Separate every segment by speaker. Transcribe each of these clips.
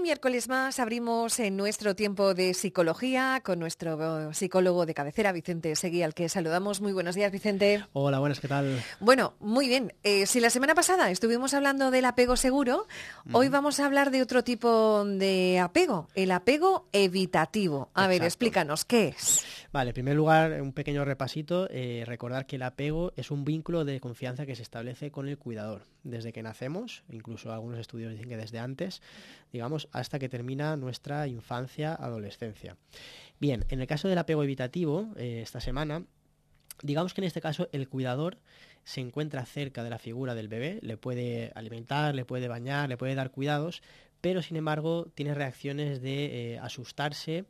Speaker 1: Un miércoles más abrimos en nuestro tiempo de psicología con nuestro psicólogo de cabecera, Vicente Seguí, al que saludamos. Muy buenos días, Vicente.
Speaker 2: Hola, buenas, ¿qué tal?
Speaker 1: Bueno, muy bien. Eh, si la semana pasada estuvimos hablando del apego seguro, hoy vamos a hablar de otro tipo de apego, el apego evitativo. A ver, explícanos, ¿qué es?
Speaker 2: Vale, en primer lugar, un pequeño repasito. Eh, recordar que el apego es un vínculo de confianza que se establece con el cuidador. Desde que nacemos, incluso algunos estudios dicen que desde antes, digamos, hasta que termina nuestra infancia, adolescencia. Bien, en el caso del apego evitativo, eh, esta semana, digamos que en este caso el cuidador se encuentra cerca de la figura del bebé, le puede alimentar, le puede bañar, le puede dar cuidados, pero sin embargo tiene reacciones de eh, asustarse,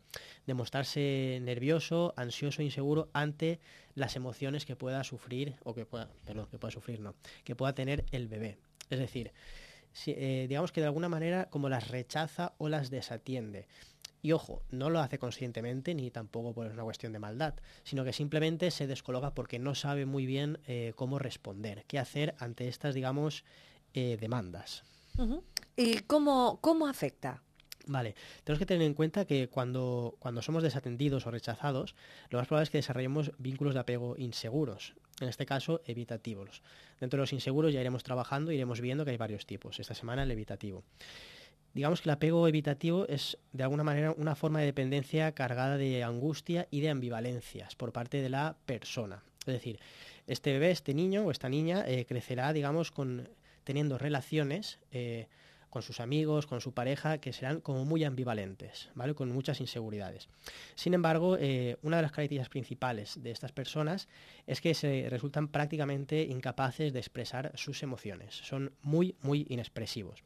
Speaker 2: de mostrarse nervioso, ansioso, inseguro ante las emociones que pueda sufrir, o que pueda, que pueda sufrir, no, que pueda tener el bebé. Es decir, eh, digamos que de alguna manera como las rechaza o las desatiende. Y ojo, no lo hace conscientemente ni tampoco por una cuestión de maldad, sino que simplemente se descoloca porque no sabe muy bien eh, cómo responder, qué hacer ante estas, digamos, demandas.
Speaker 1: ¿Y cómo, cómo afecta?
Speaker 2: Vale, tenemos que tener en cuenta que cuando, cuando somos desatendidos o rechazados, lo más probable es que desarrollemos vínculos de apego inseguros, en este caso evitativos. Dentro de los inseguros ya iremos trabajando, iremos viendo que hay varios tipos. Esta semana el evitativo. Digamos que el apego evitativo es de alguna manera una forma de dependencia cargada de angustia y de ambivalencias por parte de la persona. Es decir, este bebé, este niño o esta niña eh, crecerá, digamos, con teniendo relaciones eh, con sus amigos, con su pareja, que serán como muy ambivalentes, ¿vale? Con muchas inseguridades. Sin embargo, eh, una de las características principales de estas personas es que se resultan prácticamente incapaces de expresar sus emociones. Son muy, muy inexpresivos.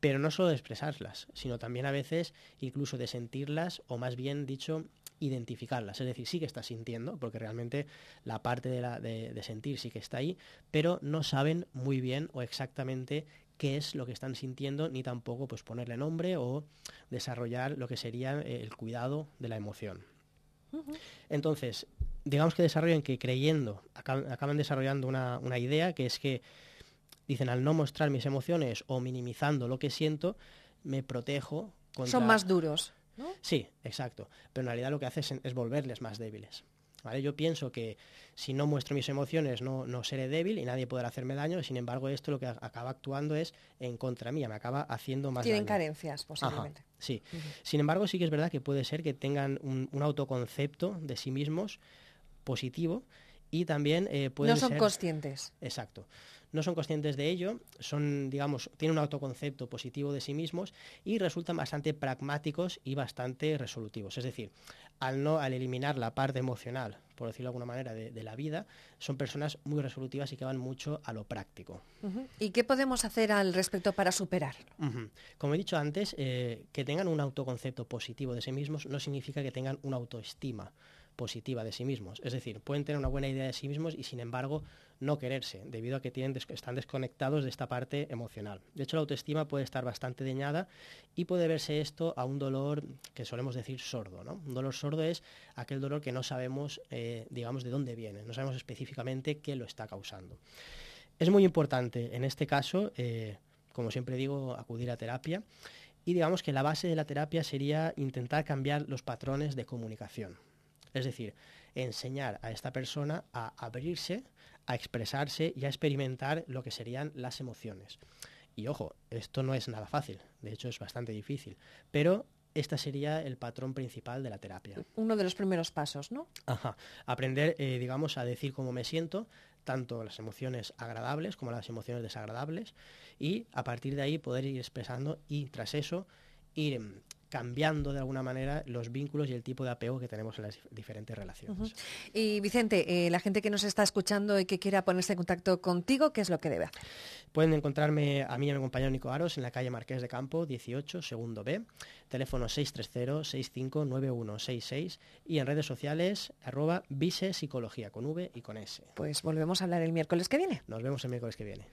Speaker 2: Pero no solo de expresarlas, sino también a veces incluso de sentirlas, o más bien dicho, identificarlas. Es decir, sí que está sintiendo, porque realmente la parte de, la, de, sentir sí que está ahí, pero no saben muy bien o exactamente qué es lo que están sintiendo, ni tampoco pues ponerle nombre o desarrollar lo que sería eh, el cuidado de la emoción. Entonces, digamos que desarrollan que creyendo, acaban, desarrollando una, una, idea que es que dicen al no mostrar mis emociones o minimizando lo que siento, me protejo contra...
Speaker 1: Son más duros.
Speaker 2: Sí, exacto. Pero en realidad lo que hace es, volverles más débiles. ¿Vale? Yo pienso que si no muestro mis emociones no, no, seré débil y nadie podrá hacerme daño, sin embargo esto lo que acaba actuando es en contra mía, me acaba haciendo más
Speaker 1: Tienen carencias posiblemente.
Speaker 2: sí. Sin embargo sí que es verdad que puede ser que tengan un, autoconcepto de sí mismos positivo y también eh, pueden
Speaker 1: No son conscientes.
Speaker 2: Exacto no son conscientes de ello, son, digamos, tienen un autoconcepto positivo de sí mismos y resultan bastante pragmáticos y bastante resolutivos. Es decir, al no, al eliminar la parte emocional, por decirlo de alguna manera, de, la vida, son personas muy resolutivas y que van mucho a lo práctico.
Speaker 1: ¿Y qué podemos hacer al respecto para superarlo?
Speaker 2: Como he dicho antes, eh, que tengan un autoconcepto positivo de sí mismos no significa que tengan una autoestima positiva de sí mismos. Es decir, pueden tener una buena idea de sí mismos y sin embargo no quererse, debido a que tienen, están desconectados de esta parte emocional. De hecho, la autoestima puede estar bastante dañada y puede verse esto a un dolor que solemos decir sordo. ¿no? Un dolor sordo es aquel dolor que no sabemos, eh, digamos, de dónde viene, no sabemos específicamente qué lo está causando. Es muy importante en este caso, eh, como siempre digo, acudir a terapia. Y digamos que la base de la terapia sería intentar cambiar los patrones de comunicación. Es decir, enseñar a esta persona a abrirse, a expresarse y a experimentar lo que serían las emociones. Y ojo, esto no es nada fácil, de hecho es bastante difícil, pero este sería el patrón principal de la terapia.
Speaker 1: Uno de los primeros pasos, ¿no?
Speaker 2: Ajá. Aprender, eh, digamos, a decir cómo me siento, tanto las emociones agradables como las emociones desagradables, y a partir de ahí poder ir expresando y tras eso ir cambiando de alguna manera los vínculos y el tipo de apego que tenemos en las diferentes relaciones.
Speaker 1: Y Vicente, eh, la gente que nos está escuchando y que quiera ponerse en contacto contigo, ¿qué es lo que debe hacer?
Speaker 2: Pueden encontrarme a mí y a mi compañero Nico Aros en la calle Marqués de Campo, 18, segundo B, teléfono 630-659166 y en redes sociales arroba Vise Psicología con V y con S.
Speaker 1: Pues volvemos a hablar el miércoles que viene.
Speaker 2: Nos vemos el miércoles que viene.